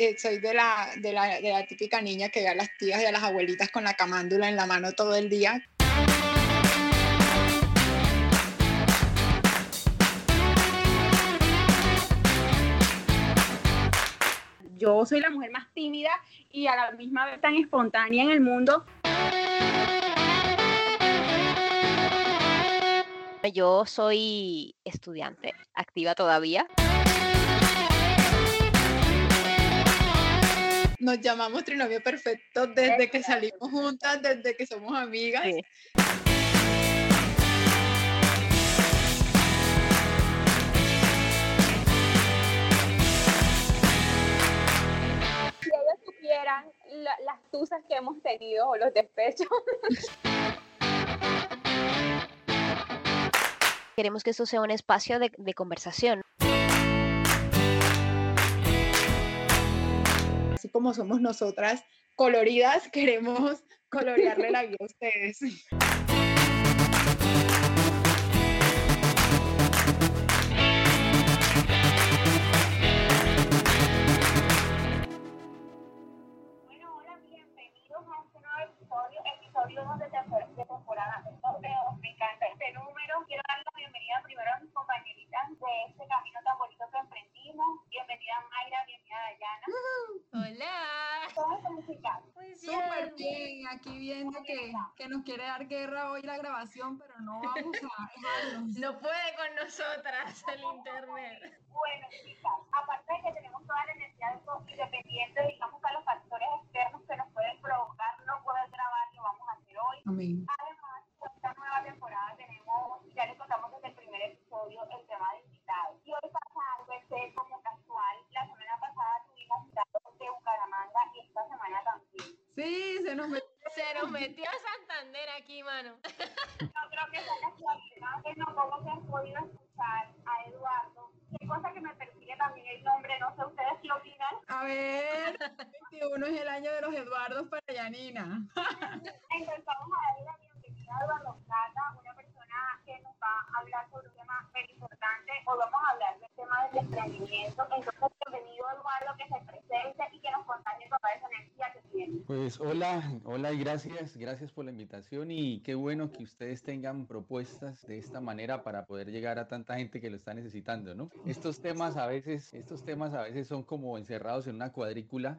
eh, soy de la, de, la, de la típica niña que ve a las tías y a las abuelitas con la camándula en la mano todo el día. Yo soy la mujer más tímida y a la misma vez tan espontánea en el mundo. Yo soy estudiante, activa todavía. Nos llamamos Trinomio Perfecto desde que salimos juntas, desde que somos amigas. Sí. Si ellos supieran la- las tusas que hemos tenido o los despechos. Queremos que esto sea un espacio de, de conversación. Como somos nosotras coloridas, queremos colorearle la vida a ustedes. Bueno, hola, bienvenidos a este nuevo episodio, episodio 2 de, temporada, de temporada. Eh, me encanta este número. Quiero dar la bienvenida primero a mis compañeritas de este camino tan bonito que emprendimos. Bienvenida Mayra, bienvenida Dayana. Hola. ¿Cómo están, chicas? Muy Súper bien, aquí viendo que, que nos quiere dar guerra hoy la grabación, pero no vamos a. No puede con nosotras el internet. Bueno, chicas, aparte de que tenemos toda la energía de eso, independiente, digamos, a los factores externos que nos pueden provocar no poder grabar, lo vamos a hacer hoy. Amén. Metió Santander aquí, mano. No creo que sea casualidad, que no como se han podido escuchar a Eduardo. Qué cosa que me persigue también el nombre, no sé ustedes qué opinan. A ver, 21 es el año de los Eduardos para Yanina. Entonces vamos a darle la bienvenida a Eduardo Plata, una persona que nos va a hablar sobre un tema muy importante. Hoy vamos a hablar del tema del emprendimiento. Entonces, bienvenido Eduardo, que se presente y que nos contagie toda esa energía que tiene. Pues hola, hola y gracias, gracias por la invitación y qué bueno que ustedes tengan propuestas de esta manera para poder llegar a tanta gente que lo está necesitando, ¿no? Estos temas a veces, estos temas a veces son como encerrados en una cuadrícula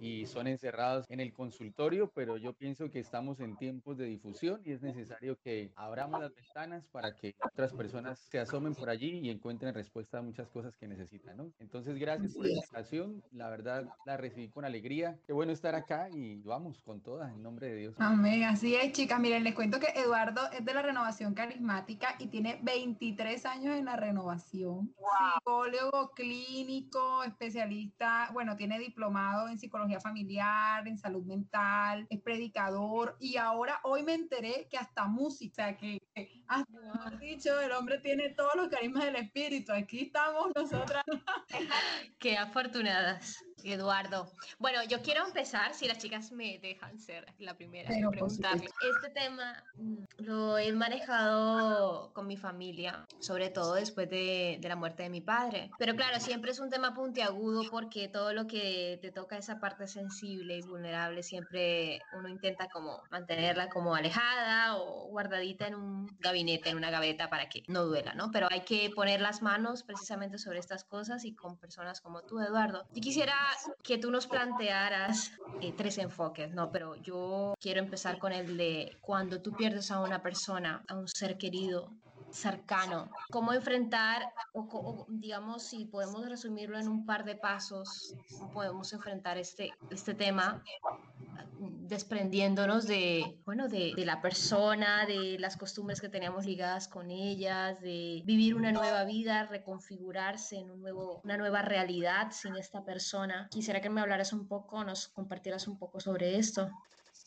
y son encerrados en el consultorio, pero yo pienso que estamos en tiempos de difusión y es necesario que abramos las ventanas para que otras personas se asomen por allí y encuentren respuesta a muchas cosas que necesitan, ¿no? Entonces, gracias por la invitación, la verdad la recibí con alegría, qué bueno estar acá y vamos con todas en nombre de Dios. Amén, así es, chicas. Miren, les cuento que Eduardo es de la renovación carismática y tiene 23 años en la renovación. Psicólogo clínico, especialista, bueno, tiene diplomado en psicología familiar, en salud mental, es predicador y ahora hoy me enteré que hasta música, que, que hasta, mejor dicho, el hombre tiene todos los carismas del espíritu. Aquí estamos nosotras. Qué afortunadas, Eduardo. Bueno, yo quiero empezar, si las chicas me dejan ser la primera en preguntarle. Este tema mm, lo he manejado con mi familia, sobre todo después de, de la muerte de mi padre. Pero claro, siempre es un tema puntiagudo porque todo lo que te toca esa parte sensible y vulnerable, siempre uno intenta como mantenerla como alejada o guardadita en un gabinete, en una gaveta para que no duela, ¿no? Pero hay que poner las manos precisamente sobre estas cosas y con personas como tú, Eduardo. Yo quisiera que tú nos plantearas eh, tres enfoques, ¿no? Pero yo quiero empezar con el de cuando tú pierdes a una persona, a un ser querido, cercano, cómo enfrentar, o, o, digamos, si podemos resumirlo en un par de pasos, podemos enfrentar este, este tema desprendiéndonos de, bueno, de, de la persona, de las costumbres que teníamos ligadas con ellas, de vivir una nueva vida, reconfigurarse en un nuevo, una nueva realidad sin esta persona. Quisiera que me hablaras un poco, nos compartieras un poco sobre esto.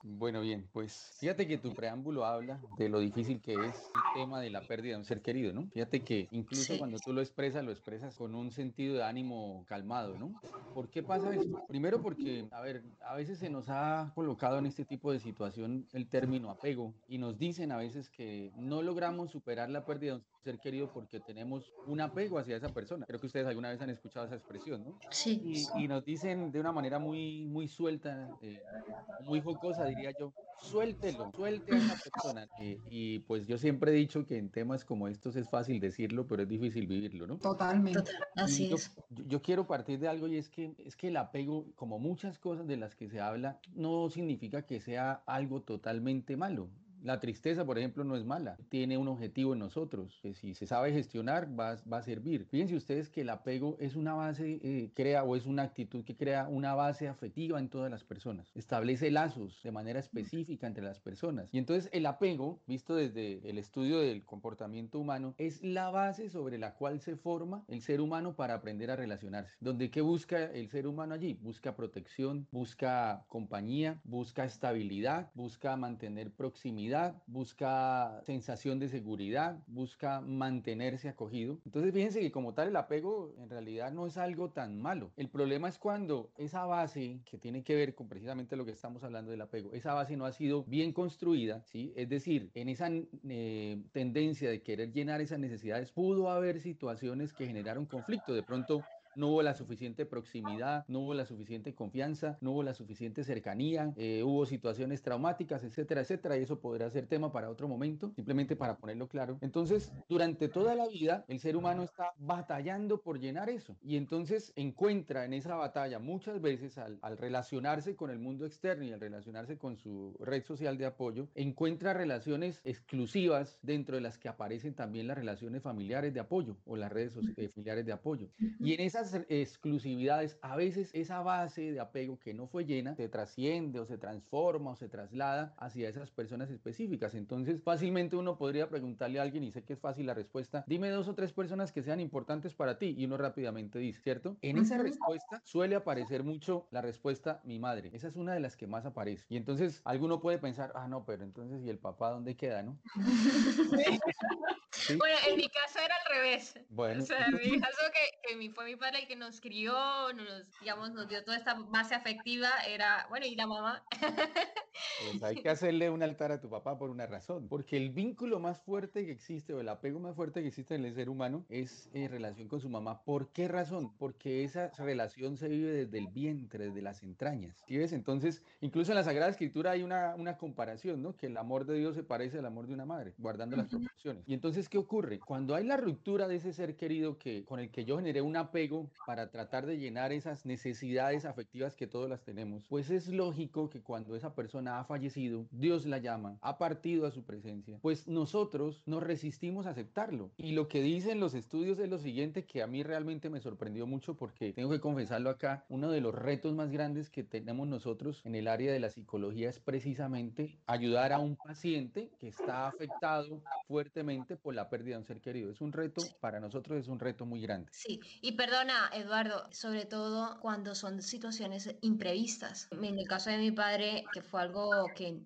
Bueno, bien, pues fíjate que tu preámbulo habla de lo difícil que es el tema de la pérdida de un ser querido, ¿no? Fíjate que incluso Sí. cuando tú lo expresas, lo expresas con un sentido de ánimo calmado, ¿no? ¿Por qué pasa esto? Primero porque, a ver, a veces se nos ha colocado en este tipo de situación el término apego y nos dicen a veces que no logramos superar la pérdida de un ser querido porque tenemos un apego hacia esa persona. Creo que ustedes alguna vez han escuchado esa expresión, ¿no? Sí. Y, y nos dicen de una manera muy, muy suelta, eh, muy jocosa, diría yo, suéltelo, suelte a esa persona. Eh, y pues yo siempre he dicho que en temas como estos es fácil decirlo, pero es difícil vivirlo, ¿no? Totalmente. Total, así yo, es. yo- yo quiero partir de algo y es que, es que el apego, como muchas cosas de las que se habla, no significa que sea algo totalmente malo. La tristeza, por ejemplo, no es mala, tiene un objetivo en nosotros, que si se sabe gestionar va, a- va a servir. Fíjense ustedes que el apego es una base, eh, crea o es una actitud que crea una base afectiva en todas las personas, establece lazos de manera específica entre las personas. Y entonces el apego, visto desde el estudio del comportamiento humano, es la base sobre la cual se forma el ser humano para aprender a relacionarse. Donde qué busca el ser humano allí? Busca protección, busca compañía, busca estabilidad, busca mantener proximidad, busca sensación de seguridad, busca mantenerse acogido. Entonces fíjense que como tal el apego en realidad no es algo tan malo. El problema es cuando esa base que tiene que ver con precisamente lo que estamos hablando del apego, esa base no ha sido bien construida, ¿sí? Es decir, en esa eh, tendencia de querer llenar esas necesidades pudo haber situaciones que generaron conflicto. De pronto no hubo la suficiente proximidad, no hubo la suficiente confianza, no hubo la suficiente cercanía, eh, hubo situaciones traumáticas, etcétera, etcétera, y eso podrá ser tema para otro momento, simplemente para ponerlo claro. Entonces, durante toda la vida, el ser humano está batallando por llenar eso, y entonces encuentra en esa batalla muchas veces al, relacionarse con el mundo externo y al relacionarse con su red social de apoyo, encuentra relaciones exclusivas dentro de las que aparecen también las relaciones familiares de apoyo o las redes eh, familiares de apoyo. Y en esas exclusividades, a veces esa base de apego que no fue llena se trasciende o se transforma o se traslada hacia esas personas específicas. Entonces, fácilmente uno podría preguntarle a alguien, y sé que es fácil la respuesta, dime dos o tres personas que sean importantes para ti, y uno rápidamente dice, ¿cierto? En esa respuesta suele aparecer mucho la respuesta mi madre. Esa es una de las que más aparece. Y entonces alguno puede pensar, ah, no, pero entonces, ¿y el papá dónde queda, no? Sí. Bueno, en mi caso era al revés. Bueno, O sea, en mi caso que, que mi, fue mi padre el que nos crió, nos, digamos, nos dio toda esta base afectiva, era, bueno, y la mamá. Pues hay que hacerle un altar a tu papá por una razón, porque el vínculo más fuerte que existe o el apego más fuerte que existe en el ser humano es en relación con su mamá. ¿Por qué razón? Porque esa relación se vive desde el vientre, desde las entrañas. ¿Sí ves? Entonces, incluso en la Sagrada Escritura hay una, una comparación, ¿no? Que el amor de Dios se parece al amor de una madre, guardando las proporciones. Y entonces, ¿qué ocurre? Cuando hay la ruptura de ese ser querido que, con el que yo generé un apego para tratar de llenar esas necesidades afectivas que todos las tenemos, pues es lógico que cuando esa persona ha fallecido, Dios la llama, ha partido a su presencia, pues nosotros nos resistimos a aceptarlo. Y lo que dicen los estudios es lo siguiente que a mí realmente me sorprendió mucho porque tengo que confesarlo acá, uno de los retos más grandes que tenemos nosotros en el área de la psicología es precisamente ayudar a un paciente que está afectado fuertemente por la pérdida de un ser querido. Es un reto, para nosotros es un reto muy grande. Sí, y Eduardo, sobre todo cuando son situaciones imprevistas. En el caso de mi padre, que fue algo que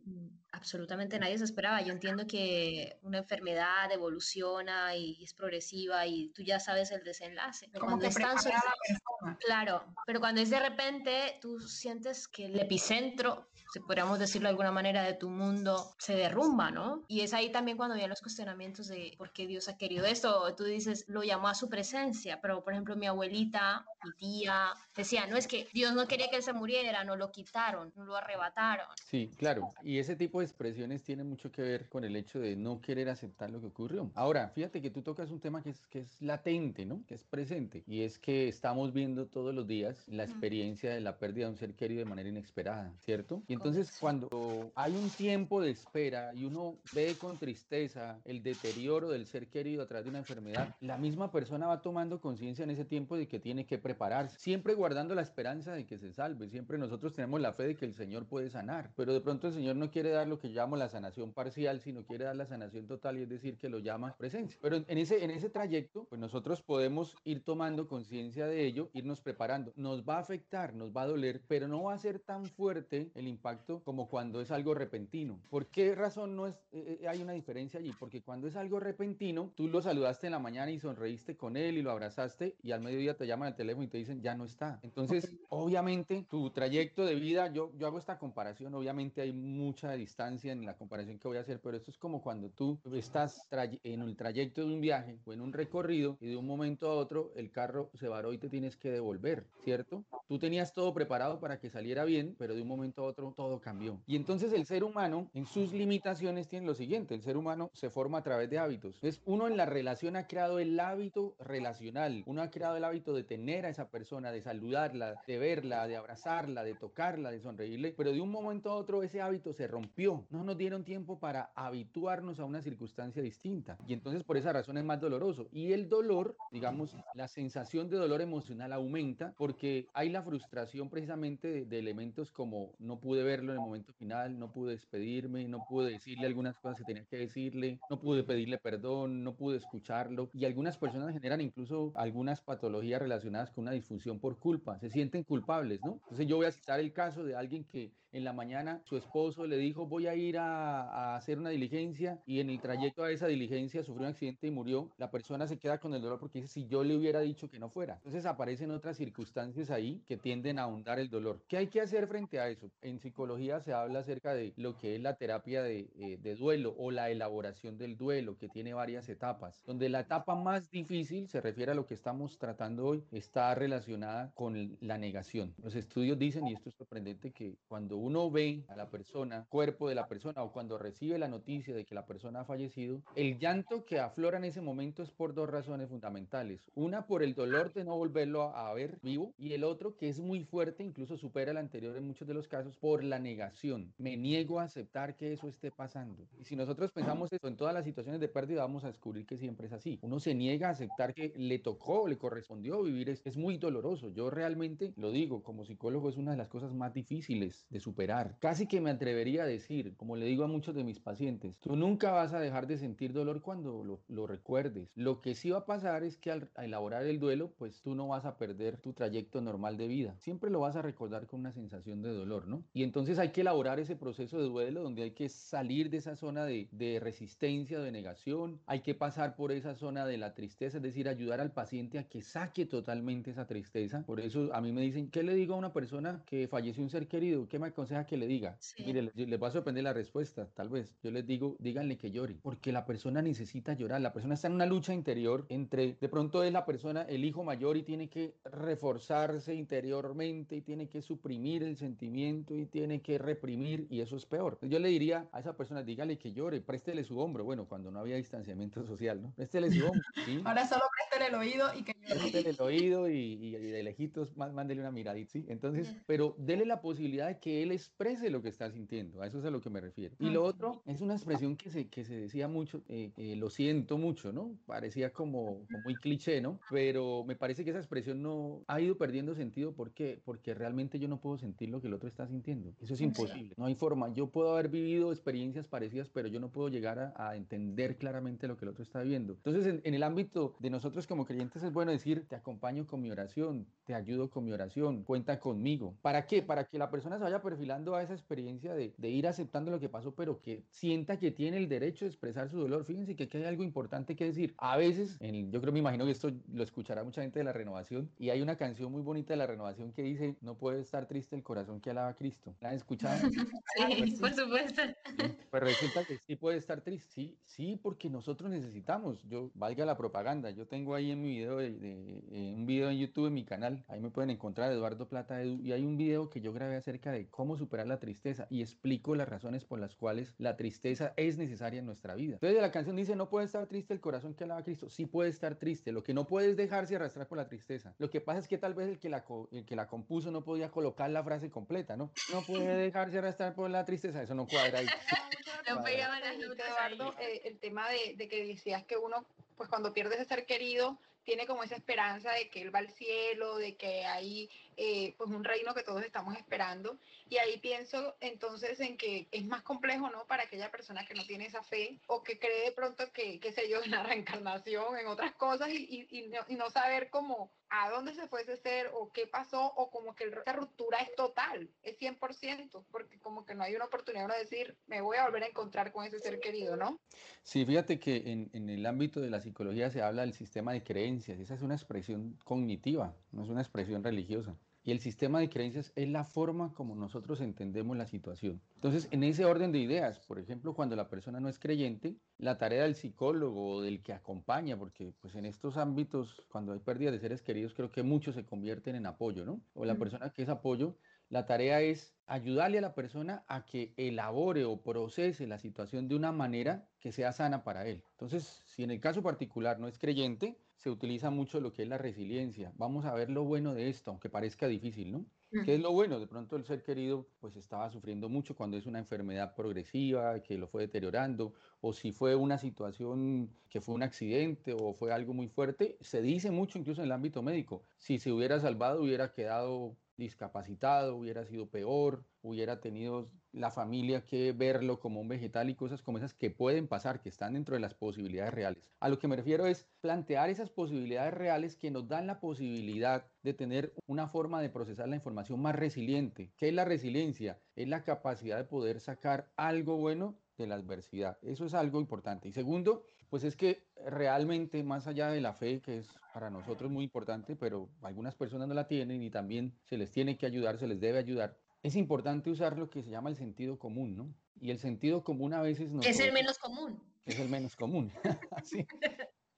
absolutamente nadie se esperaba. Yo entiendo que una enfermedad evoluciona y es progresiva y tú ya sabes el desenlace. Pero Como cuando que es tan prepara a la sorpresivo- persona. Claro, pero cuando es de repente, tú sientes que el epicentro, si podríamos decirlo de alguna manera, de tu mundo se derrumba, ¿no? Y es ahí también cuando vienen los cuestionamientos de por qué Dios ha querido esto. Tú dices, lo llamó a su presencia, pero por ejemplo, mi abuelita, mi tía, decía, no es que Dios no quería que él se muriera, no lo quitaron, no lo arrebataron. Sí, claro. Y ese tipo de expresiones tiene mucho que ver con el hecho de no querer aceptar lo que ocurrió. Ahora, fíjate que tú tocas un tema que es, que es latente, ¿no? Que es presente. Y es que estamos viendo todos los días la experiencia de la pérdida de un ser querido de manera inesperada, ¿cierto? Y entonces cuando hay un tiempo de espera y uno ve con tristeza el deterioro del ser querido a través de una enfermedad, la misma persona va tomando conciencia en ese tiempo de que tiene que prepararse, siempre guardando la esperanza de que se salve. Siempre nosotros tenemos la fe de que el Señor puede sanar, pero de pronto el Señor no quiere dar lo que yo llamo la sanación parcial, sino quiere dar la sanación total y es decir que lo llama presencia. Pero en ese, en ese trayecto, pues nosotros podemos ir tomando conciencia de ello, irnos preparando. Nos va a afectar, nos va a doler, pero no va a ser tan fuerte el impacto como cuando es algo repentino. ¿Por qué razón no es, eh, eh, hay una diferencia allí? Porque cuando es algo repentino, tú lo saludaste en la mañana y sonreíste con él y lo abrazaste y al mediodía te llaman al teléfono y te dicen ya no está. Entonces, obviamente, tu trayecto de vida, yo, yo hago esta comparación, obviamente hay mucha distancia en la comparación que voy a hacer, pero esto es como cuando tú estás en el trayecto de un viaje o en un recorrido y de un momento a otro el carro se varó y te tienes que devolver, ¿cierto? Tú tenías todo preparado para que saliera bien, pero de un momento a otro todo cambió. Y entonces el ser humano en sus limitaciones tiene lo siguiente, el ser humano se forma a través de hábitos. Entonces uno en la relación ha creado el hábito relacional, uno ha creado el hábito de tener a esa persona, de saludarla, de verla, de abrazarla, de tocarla, de sonreírle, pero de un momento a otro ese hábito se rompió. No nos dieron tiempo para habituarnos a una circunstancia distinta. Y entonces por esa razón es más doloroso. Y el dolor, digamos, la sensación de dolor emocional aumenta porque hay la frustración precisamente de, elementos como no pude verlo en el momento final, no pude despedirme, no pude decirle algunas cosas que tenía que decirle, no pude pedirle perdón, no pude escucharlo. Y algunas personas generan incluso algunas patologías relacionadas con una disfunción por culpa, se sienten culpables, ¿no? Entonces yo voy a citar el caso de alguien que en la mañana su esposo le dijo voy a ir a, a hacer una diligencia y en el trayecto a esa diligencia sufrió un accidente y murió. La persona se queda con el dolor porque dice si yo le hubiera dicho que no fuera. Entonces aparecen otras circunstancias ahí que tienden a ahondar el dolor. ¿Qué hay que hacer frente a eso? En psicología se habla acerca de lo que es la terapia de, eh, de duelo o la elaboración del duelo, que tiene varias etapas, donde la etapa más difícil se refiere a lo que estamos tratando hoy, está relacionada con la negación. Los estudios dicen, y esto es sorprendente, que cuando uno ve a la persona, cuerpo de la persona, o cuando recibe la noticia de que la persona ha fallecido, el llanto que aflora en ese momento es por dos razones fundamentales. Una, por el dolor de no volverlo a ver vivo, y el otro, que es muy fuerte, incluso supera el anterior en muchos de los casos, por la negación. Me niego a aceptar que eso esté pasando. Y si nosotros pensamos esto en todas las situaciones de pérdida, vamos a descubrir que siempre es así. Uno se niega a aceptar que le tocó, le correspondió vivir, es, es muy doloroso. Yo realmente lo digo, como psicólogo es una de las cosas más difíciles de superar. Casi que me atrevería a decir, como le digo a muchos de mis pacientes, tú nunca vas a dejar de sentir dolor cuando lo, lo recuerdes. Lo que sí va a pasar es que al, elaborar el duelo, pues tú no vas a perder tu trayecto normal de vida. Siempre lo vas a recordar con una sensación de dolor, ¿no? Y entonces hay que elaborar ese proceso de duelo donde hay que salir de esa zona de, de resistencia, de negación, hay que pasar por esa zona de la tristeza, es decir, ayudar al paciente a que saque totalmente esa tristeza. Por eso a mí me dicen, ¿qué le digo a una persona que falleció un ser querido? ¿Qué me aconseja que le diga? Sí. Mire, les va a sorprender la respuesta, tal vez. Yo les digo, díganle que llore, porque la persona necesita llorar, la persona está en una lucha interior entre, de pronto es la persona, el hijo mayor y tiene que reforzarse interiormente y tiene que suprimir el sentimiento y tiene que reprimir y eso es peor. Yo le diría a esa persona, dígale que llore, préstele su hombro, bueno, cuando no había distanciamiento social, ¿no? Préstele su hombro, ¿sí? Ahora solo préstale el oído y que llore. Préstele el oído y, y- y de lejitos má- mándele una miradita, ¿sí? Entonces, pero dele la posibilidad de que él exprese lo que está sintiendo, a eso es a lo que me refiero. Y lo otro es una expresión que se, que se decía mucho, eh, eh, lo siento mucho, ¿no? Parecía como, como muy cliché, ¿no? Pero me parece que esa expresión no ha ido perdiendo sentido, ¿por qué? Porque realmente yo no puedo sentir lo que el otro está sintiendo. Eso es imposible, no hay forma. Yo puedo haber vivido experiencias parecidas, pero yo no puedo llegar a, a entender claramente lo que el otro está viviendo. Entonces, en, en el ámbito de nosotros como creyentes es bueno decir, te acompaño con mi oración, te ayudo con mi oración, cuenta conmigo. ¿Para qué? Para que la persona se vaya perfilando a esa experiencia de, de ir aceptando lo que pasó, pero que sienta que tiene el derecho de expresar su dolor. Fíjense que aquí hay algo importante que decir. A veces, en- yo creo, me imagino que esto lo escuchará mucha gente de la renovación, y hay una canción muy bonita de la renovación que dice, no puede estar triste el corazón que alaba a Cristo. ¿La han escuchado? Sí, por supuesto. Sí, Pues resulta que sí puede estar triste. Sí, sí, porque nosotros necesitamos. Yo, valga la propaganda, yo tengo ahí en mi video, de, de- eh, un video en YouTube en mi canal, ahí me pueden encontrar Eduardo Plata Edu, y hay un video que yo grabé acerca de cómo superar la tristeza y explico las razones por las cuales la tristeza es necesaria en nuestra vida. Entonces la canción dice, no puede estar triste el corazón que alaba a Cristo. Sí puede estar triste, lo que no puede es dejarse arrastrar por la tristeza. Lo que pasa es que tal vez el que la, el que la compuso no podía colocar la frase completa, ¿no? No puede dejarse arrastrar por la tristeza, eso no cuadra ahí. No. Eduardo, eh, el tema de, de que decías que uno, pues cuando pierde ese ser querido, tiene como esa esperanza de que él va al cielo, de que ahí eh, pues un reino que todos estamos esperando. Y ahí pienso entonces en que es más complejo, ¿no? Para aquella persona que no tiene esa fe o que cree de pronto que, qué sé yo, en la reencarnación, en otras cosas y, y, no, y no saber cómo a dónde se fue ese ser o qué pasó o como que esa ruptura es total, es 100%, porque como que no hay una oportunidad de decir, me voy a volver a encontrar con ese ser querido, ¿no? Sí, fíjate que en, en el ámbito de la psicología se habla del sistema de creencias, esa es una expresión cognitiva, no es una expresión religiosa. Y el sistema de creencias es la forma como nosotros entendemos la situación. Entonces, en ese orden de ideas, por ejemplo, cuando la persona no es creyente, la tarea del psicólogo o del que acompaña, porque pues en estos ámbitos, cuando hay pérdida de seres queridos, creo que muchos se convierten en apoyo, ¿no? O la persona que es apoyo, la tarea es ayudarle a la persona a que elabore o procese la situación de una manera que sea sana para él. Entonces, si en el caso particular no es creyente, se utiliza mucho lo que es la resiliencia. Vamos a ver lo bueno de esto, aunque parezca difícil, ¿no? ¿Qué es lo bueno? De pronto el ser querido pues estaba sufriendo mucho cuando es una enfermedad progresiva que lo fue deteriorando o si fue una situación que fue un accidente o fue algo muy fuerte, se dice mucho incluso en el ámbito médico, si se hubiera salvado hubiera quedado discapacitado, hubiera sido peor, hubiera tenido la familia que verlo como un vegetal y cosas como esas que pueden pasar, que están dentro de las posibilidades reales. A lo que me refiero es plantear esas posibilidades reales que nos dan la posibilidad de tener una forma de procesar la información más resiliente. ¿Qué es la resiliencia? Es la capacidad de poder sacar algo bueno de la adversidad. Eso es algo importante. Y segundo, pues es que realmente más allá de la fe, que es para nosotros muy importante, pero algunas personas no la tienen y también se les tiene que ayudar, se les debe ayudar, es importante usar lo que se llama el sentido común, ¿no? Y el sentido común a veces no... Es el menos común. Es el menos común. sí.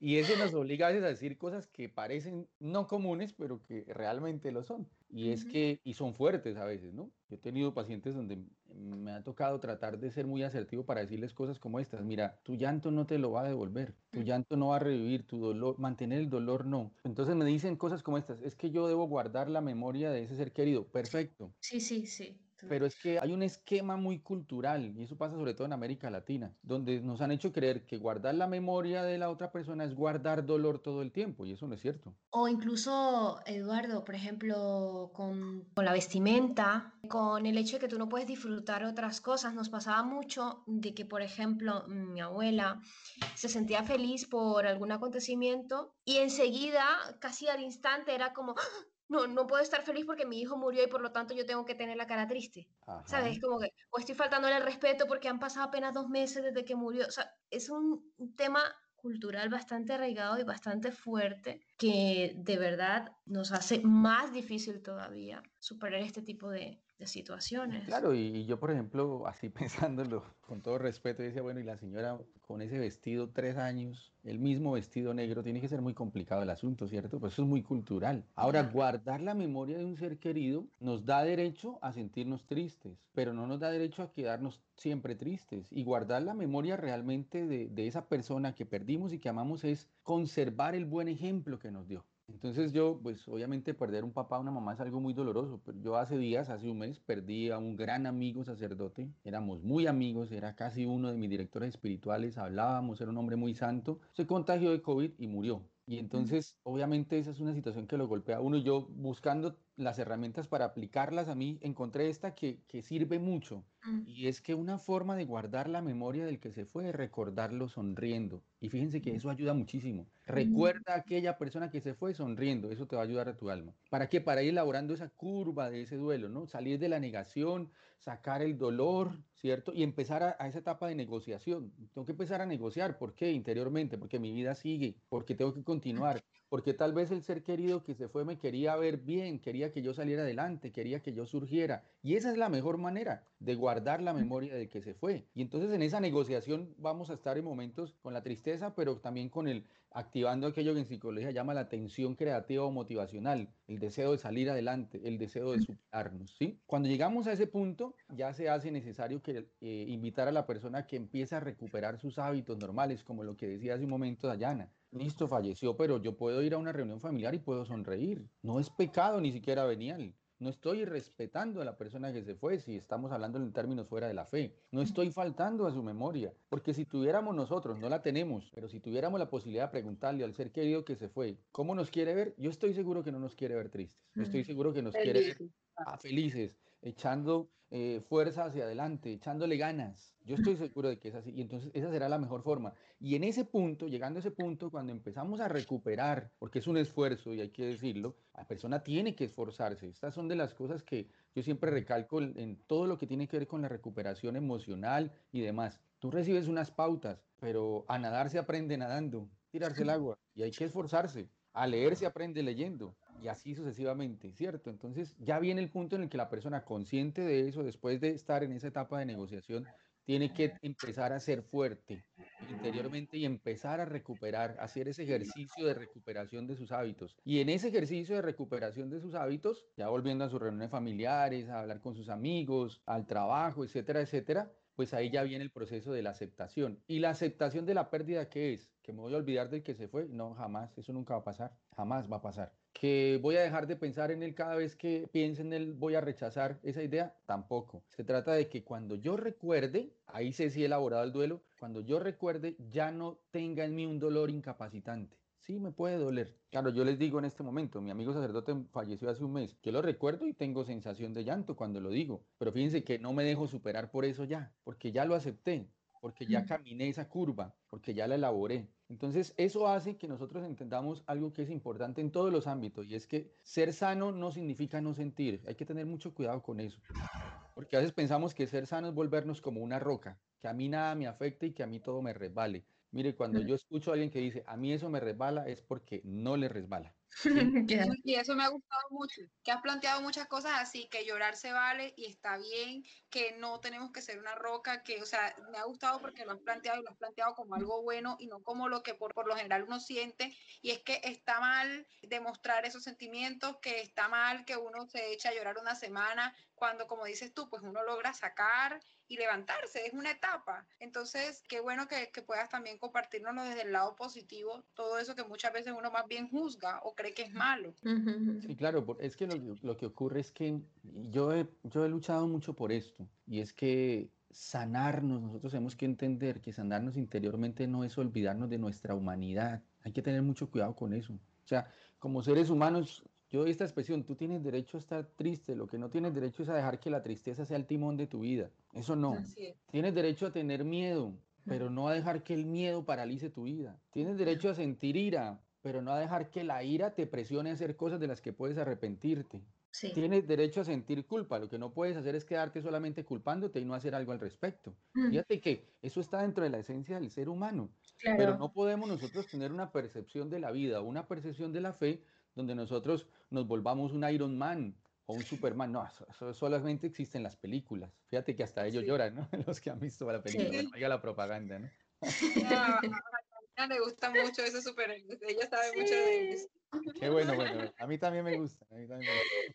Y eso nos obliga a veces a decir cosas que parecen no comunes, pero que realmente lo son. Y es que, y son fuertes a veces, ¿no? Yo he tenido pacientes donde me ha tocado tratar de ser muy asertivo para decirles cosas como estas. Mira, tu llanto no te lo va a devolver, tu llanto no va a revivir, tu dolor, mantener el dolor no. Entonces me dicen cosas como estas, es que yo debo guardar la memoria de ese ser querido. Perfecto. Sí, sí, sí. Pero es que hay un esquema muy cultural, y eso pasa sobre todo en América Latina, donde nos han hecho creer que guardar la memoria de la otra persona es guardar dolor todo el tiempo, y eso no es cierto. O incluso, Eduardo, por ejemplo, con, con la vestimenta, con el hecho de que tú no puedes disfrutar otras cosas, nos pasaba mucho de que, por ejemplo, mi abuela se sentía feliz por algún acontecimiento y enseguida, casi al instante, era como, no, no puedo estar feliz porque mi hijo murió y por lo tanto yo tengo que tener la cara triste. ¿Sabes? Como que, o estoy faltándole el respeto porque han pasado apenas dos meses desde que murió. O sea, es un tema cultural bastante arraigado y bastante fuerte que de verdad nos hace más difícil todavía superar este tipo de, de situaciones. Claro, y, yo, por ejemplo, así pensándolo, con todo respeto, decía, bueno, y la señora con ese vestido tres años, el mismo vestido negro, tiene que ser muy complicado el asunto, ¿cierto? Pues eso es muy cultural. Ahora, guardar la memoria de un ser querido nos da derecho a sentirnos tristes, pero no nos da derecho a quedarnos siempre tristes. Y guardar la memoria realmente de, de esa persona que perdimos y que amamos es conservar el buen ejemplo que nos dio. Entonces yo, pues obviamente perder un papá o una mamá es algo muy doloroso, pero yo hace días, hace un mes, perdí a un gran amigo sacerdote, éramos muy amigos, era casi uno de mis directores espirituales, hablábamos, era un hombre muy santo, se contagió de COVID y murió. Y entonces, obviamente, esa es una situación que lo golpea a uno. Yo, buscando las herramientas para aplicarlas a mí, encontré esta que, que sirve mucho. Y es que una forma de guardar la memoria del que se fue es recordarlo sonriendo. Y fíjense que eso ayuda muchísimo. Recuerda a aquella persona que se fue sonriendo. Eso te va a ayudar a tu alma. ¿Para qué? Para ir elaborando esa curva de ese duelo, ¿no? Salir de la negación, sacar el dolor, ¿cierto? Y empezar a, a esa etapa de negociación. Tengo que empezar a negociar. ¿Por qué? Interiormente. Porque mi vida sigue. Porque tengo que continuar, porque tal vez el ser querido que se fue me quería ver bien, quería que yo saliera adelante, quería que yo surgiera. Y esa es la mejor manera de guardar la memoria de que se fue. Y entonces en esa negociación vamos a estar en momentos con la tristeza, pero también con el activando aquello que en psicología llama la tensión creativa o motivacional, el deseo de salir adelante, el deseo de superarnos, ¿sí? Cuando llegamos a ese punto, ya se hace necesario que eh, invitar a la persona que empiece a recuperar sus hábitos normales, como lo que decía hace un momento Dayana listo, falleció, pero yo puedo ir a una reunión familiar y puedo sonreír. No es pecado ni siquiera venial. No estoy respetando a la persona que se fue, si estamos hablando en términos fuera de la fe. No estoy faltando a su memoria, porque si tuviéramos nosotros, no la tenemos, pero si tuviéramos la posibilidad de preguntarle al ser querido que se fue, ¿cómo nos quiere ver? Yo estoy seguro que no nos quiere ver tristes. Yo estoy seguro que nos quiere ver felices, echando eh, fuerza hacia adelante, echándole ganas. Yo estoy seguro de que es así. Y entonces esa será la mejor forma. Y en ese punto, llegando a ese punto, cuando empezamos a recuperar, porque es un esfuerzo y hay que decirlo, la persona tiene que esforzarse. Estas son de las cosas que yo siempre recalco en todo lo que tiene que ver con la recuperación emocional y demás. Tú recibes unas pautas, pero a nadar se aprende nadando, tirarse el agua y hay que esforzarse. A leer se aprende leyendo y así sucesivamente, ¿cierto? Entonces ya viene el punto en el que la persona consciente de eso, después de estar en esa etapa de negociación, tiene que empezar a ser fuerte interiormente y empezar a recuperar, hacer ese ejercicio de recuperación de sus hábitos. Y en ese ejercicio de recuperación de sus hábitos, ya volviendo a sus reuniones familiares, a hablar con sus amigos, al trabajo, etcétera, etcétera, pues ahí ya viene el proceso de la aceptación. ¿Y la aceptación de la pérdida qué es? ¿Que me voy a olvidar del que se fue? No, jamás, eso nunca va a pasar, jamás va a pasar. ¿Que voy a dejar de pensar en él cada vez que piense en él, voy a rechazar esa idea? Tampoco. Se trata de que cuando yo recuerde, ahí sé si he elaborado el duelo, cuando yo recuerde ya no tenga en mí un dolor incapacitante Sí, me puede doler. Claro, yo les digo en este momento, mi amigo sacerdote falleció hace un mes. Yo lo recuerdo y tengo sensación de llanto cuando lo digo. Pero fíjense que no me dejo superar por eso ya, porque ya lo acepté, porque ya caminé esa curva, porque ya la elaboré. Entonces, eso hace que nosotros entendamos algo que es importante en todos los ámbitos, y es que ser sano no significa no sentir. Hay que tener mucho cuidado con eso. Porque a veces pensamos que ser sano es volvernos como una roca, que a mí nada me afecte y que a mí todo me resbale. Mire, cuando yo escucho a alguien que dice, a mí eso me resbala, es porque no le resbala. Y eso me ha gustado mucho, que has planteado muchas cosas así, que llorar se vale y está bien, que no tenemos que ser una roca, que, o sea, me ha gustado porque lo has planteado y lo has planteado como algo bueno y no como lo que por, por lo general uno siente, y es que está mal demostrar esos sentimientos, que está mal que uno se eche a llorar una semana, cuando, como dices tú, pues uno logra sacar y levantarse, es una etapa. Entonces, qué bueno que, que puedas también compartirnos desde el lado positivo, todo eso que muchas veces uno más bien juzga o cree que es malo. Sí, claro, es que lo, lo, que ocurre es que yo he, yo he luchado mucho por esto y es que sanarnos, nosotros tenemos que entender que sanarnos interiormente no es olvidarnos de nuestra humanidad. Hay que tener mucho cuidado con eso. O sea, como seres humanos, yo doy esta expresión, tú tienes derecho a estar triste, lo que no tienes derecho es a dejar que la tristeza sea el timón de tu vida. Eso no. Tienes derecho a tener miedo, pero no a dejar que el miedo paralice tu vida. Tienes derecho a sentir ira, pero no a dejar que la ira te presione a hacer cosas de las que puedes arrepentirte. Tienes derecho a sentir culpa, lo que no puedes hacer es quedarte solamente culpándote y no hacer algo al respecto. Mm. Fíjate que eso está dentro de la esencia del ser humano, pero no podemos nosotros tener una percepción de la vida, una percepción de la fe donde nosotros nos volvamos un Iron Man o un Superman. No, eso, solamente existe en las películas. Fíjate que hasta ellos lloran, ¿no? Los que han visto la película, sí. bueno, la propaganda, ¿no? le gusta mucho ese superhéroe. Ella sabe mucho de eso. Qué bueno, bueno. A mí también me gusta.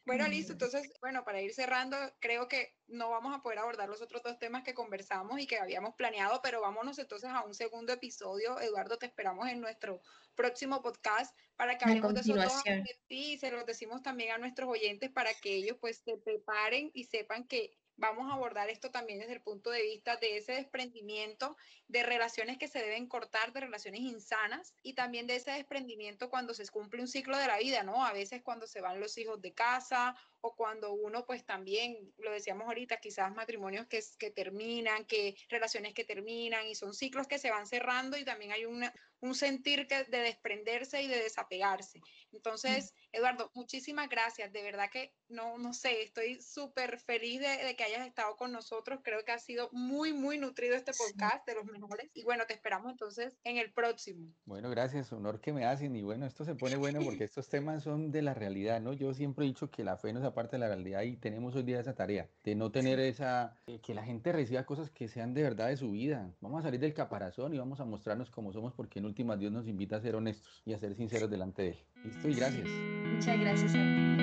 Bueno, listo. Entonces, bueno, para ir cerrando, creo que no vamos a poder abordar los otros dos temas que conversamos y que habíamos planeado, pero vámonos entonces a un segundo episodio. Eduardo, te esperamos en nuestro próximo podcast para que hablemos de eso y se los decimos también a nuestros oyentes para que ellos pues se preparen y sepan que vamos a abordar esto también desde el punto de vista de ese desprendimiento de relaciones que se deben cortar, de relaciones insanas y también de ese desprendimiento cuando se cumple un ciclo de la vida, ¿no? A veces cuando se van los hijos de casa o cuando uno pues también, lo decíamos ahorita, quizás matrimonios que, que terminan, que relaciones que terminan y son ciclos que se van cerrando y también hay una, un sentir que, de desprenderse y de desapegarse. Entonces, Eduardo, muchísimas gracias. De verdad que no, no sé, estoy súper feliz de, que hayas estado con nosotros. Creo que ha sido muy, muy nutrido este podcast de los mejores. Y bueno, te esperamos entonces en el próximo. Bueno, gracias, honor que me hacen. Y bueno, esto se pone bueno porque estos temas son de la realidad, ¿no? Yo siempre he dicho que la fe no es aparte de la realidad y tenemos hoy día esa tarea de no tener esa, eh, que la gente reciba cosas que sean de verdad de su vida. Vamos a salir del caparazón y vamos a mostrarnos como somos porque no últimas Dios nos invita a ser honestos y a ser sinceros delante de Él. Listo y gracias. Muchas gracias a ti.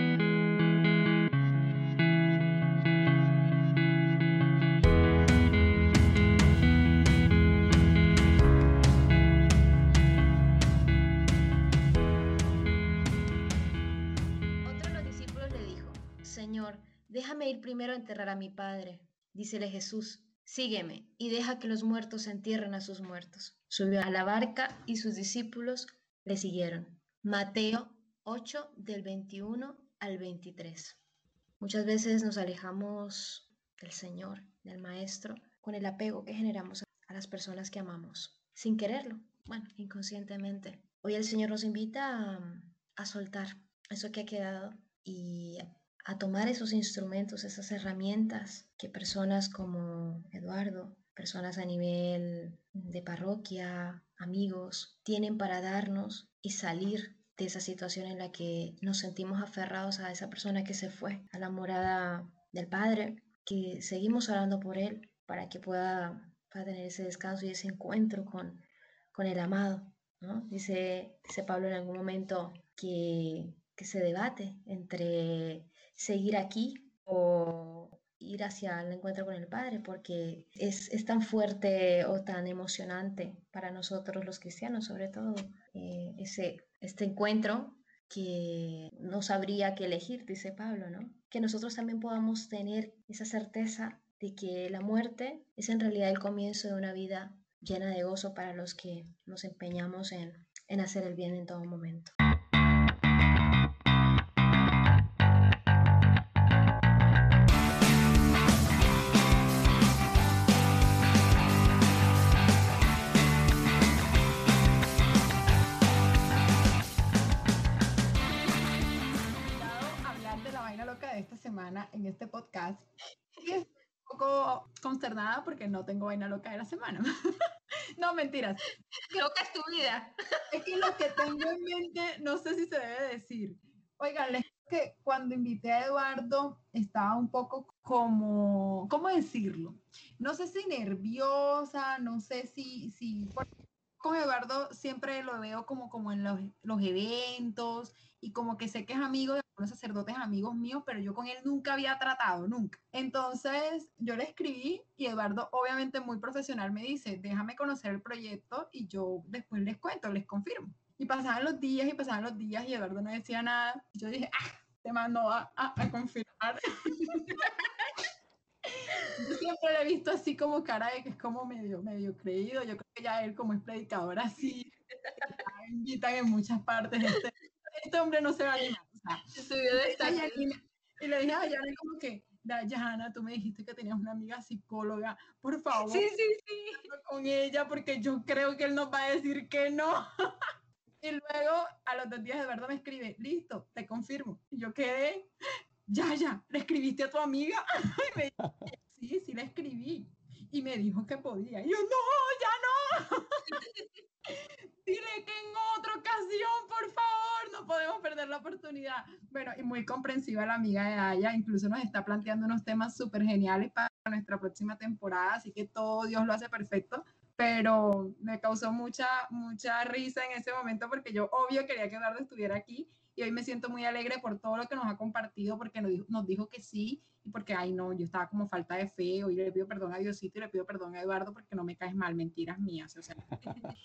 déjame ir primero a enterrar a mi padre. Dícele Jesús, sígueme y deja que los muertos entierren a sus muertos. Subió a la barca y sus discípulos le siguieron. Mateo 8 del 21 al 23. Muchas veces nos alejamos del Señor, del Maestro, con el apego que generamos a las personas que amamos, sin quererlo, bueno, inconscientemente. Hoy el Señor nos invita a, soltar eso que ha quedado y a tomar esos instrumentos, esas herramientas que personas como Eduardo, personas a nivel de parroquia, amigos, tienen para darnos y salir de esa situación en la que nos sentimos aferrados a esa persona que se fue, a la morada del Padre, que seguimos orando por él para que pueda, tener ese descanso y ese encuentro con, con el amado. ¿no? Dice, dice Pablo en algún momento que, que se debate entre seguir aquí o ir hacia el encuentro con el Padre, porque es, es tan fuerte o tan emocionante para nosotros los cristianos, sobre todo, eh, ese, este encuentro que no sabría qué elegir, dice Pablo, ¿no? Que nosotros también podamos tener esa certeza de que la muerte es en realidad el comienzo de una vida llena de gozo para los que nos empeñamos en, en hacer el bien en todo momento. En este podcast. Y es un poco consternada porque no tengo vaina loca de la semana. no, mentiras. Loca es tu vida. Es que lo que tengo en mente, no sé si se debe decir. Oigan, les que cuando invité a Eduardo estaba un poco como, ¿cómo decirlo? No sé si nerviosa, no sé si, si con Eduardo siempre lo veo como, como en los, los eventos y como que sé que es amigo de algunos sacerdotes amigos míos, pero yo con él nunca había tratado, nunca. Entonces yo le escribí y Eduardo, obviamente muy profesional, me dice, déjame conocer el proyecto y yo después les cuento, les confirmo. Y pasaban los días y pasaban los días y Eduardo no decía nada. Yo dije, ah, te mando a, a, confirmar. yo siempre le he visto así como cara de que es como medio, medio creído. Yo creo que ya él como es predicador así, invitan en muchas partes este este hombre no se va a animar. O sea, y le dije a Yana como que, Yana, tú me dijiste que tenías una amiga psicóloga, por favor. Sí, sí, sí. Con ella, porque yo creo que él nos va a decir que no. y luego, a los dos días, Eduardo me escribe, listo, te confirmo. Y yo quedé, ya, ya, ¿le escribiste a tu amiga? y me dijo, sí, sí, le escribí. Y me dijo que podía. Y yo, no, ya no. Dile que en otra ocasión, por favor, no podemos perder la oportunidad. Bueno, y muy comprensiva la amiga de Aya, incluso nos está planteando unos temas súper geniales para nuestra próxima temporada, así que todo Dios lo hace perfecto, pero me causó mucha, mucha risa en ese momento porque yo obvio quería que Eduardo estuviera aquí y hoy me siento muy alegre por todo lo que nos ha compartido, porque nos dijo, nos dijo que sí y porque, ay no, yo estaba como falta de fe, hoy le pido perdón a Diosito y le pido perdón a Eduardo porque no me caes mal, mentiras mías. O sea.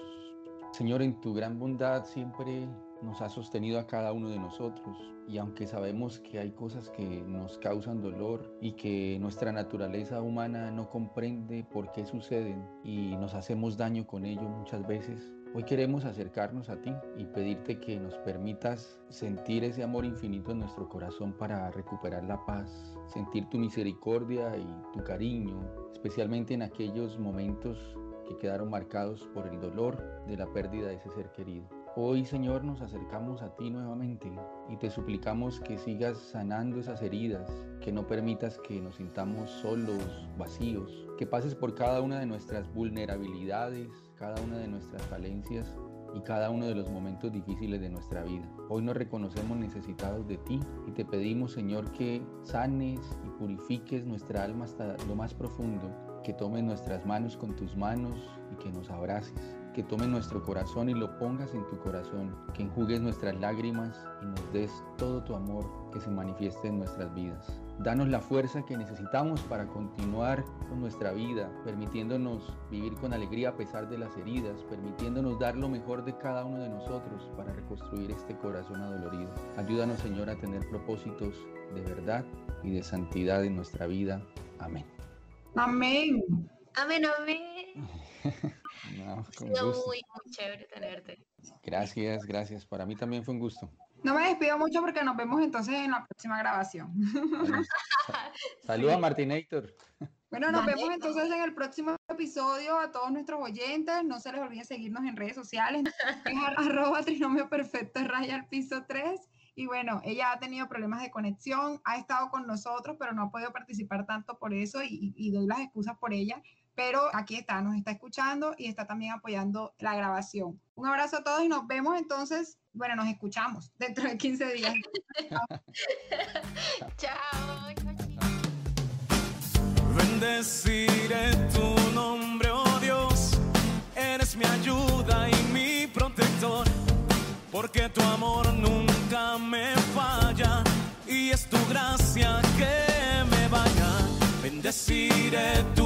Señor, en tu gran bondad siempre nos ha sostenido a cada uno de nosotros y aunque sabemos que hay cosas que nos causan dolor y que nuestra naturaleza humana no comprende por qué suceden y nos hacemos daño con ello muchas veces, Hoy queremos acercarnos a ti y pedirte que nos permitas sentir ese amor infinito en nuestro corazón para recuperar la paz, sentir tu misericordia y tu cariño, especialmente en aquellos momentos que quedaron marcados por el dolor de la pérdida de ese ser querido. Hoy, Señor, nos acercamos a ti nuevamente y te suplicamos que sigas sanando esas heridas, que no permitas que nos sintamos solos, vacíos, que pases por cada una de nuestras vulnerabilidades, cada una de nuestras falencias y cada uno de los momentos difíciles de nuestra vida. Hoy nos reconocemos necesitados de ti y te pedimos, Señor, que sanes y purifiques nuestra alma hasta lo más profundo, que tomes nuestras manos con tus manos y que nos abraces, que tomes nuestro corazón y lo pongas en tu corazón, que enjugues nuestras lágrimas y nos des todo tu amor que se manifieste en nuestras vidas. Danos la fuerza que necesitamos para continuar con nuestra vida, permitiéndonos vivir con alegría a pesar de las heridas, permitiéndonos dar lo mejor de cada uno de nosotros para reconstruir este corazón adolorido. Ayúdanos, Señor, a tener propósitos de verdad y de santidad en nuestra vida. Amén. Amén. Amén, amén. No, Ha sido gusto. muy, muy chévere tenerte. Gracias, gracias. Para mí también fue un gusto. No me despido mucho porque nos vemos entonces en la próxima grabación. Sa- Saluda a Martinator. Bueno, nos Vale, vemos entonces en el próximo episodio a todos nuestros oyentes. No se les olvide seguirnos en redes sociales. Es ar- arroba trinomio perfecto raya al piso 3. Y bueno, ella ha tenido problemas de conexión, ha estado con nosotros, pero no ha podido participar tanto por eso y, y doy las excusas por ella. Pero aquí está, nos está escuchando y está también apoyando la grabación. Un abrazo a todos y nos vemos entonces, bueno, nos escuchamos dentro de 15 días. Chao. Bendeciré tu nombre, oh Dios. Eres mi ayuda y mi protector. Porque tu amor nunca me falla. Y es tu gracia que me baña. Bendeciré tu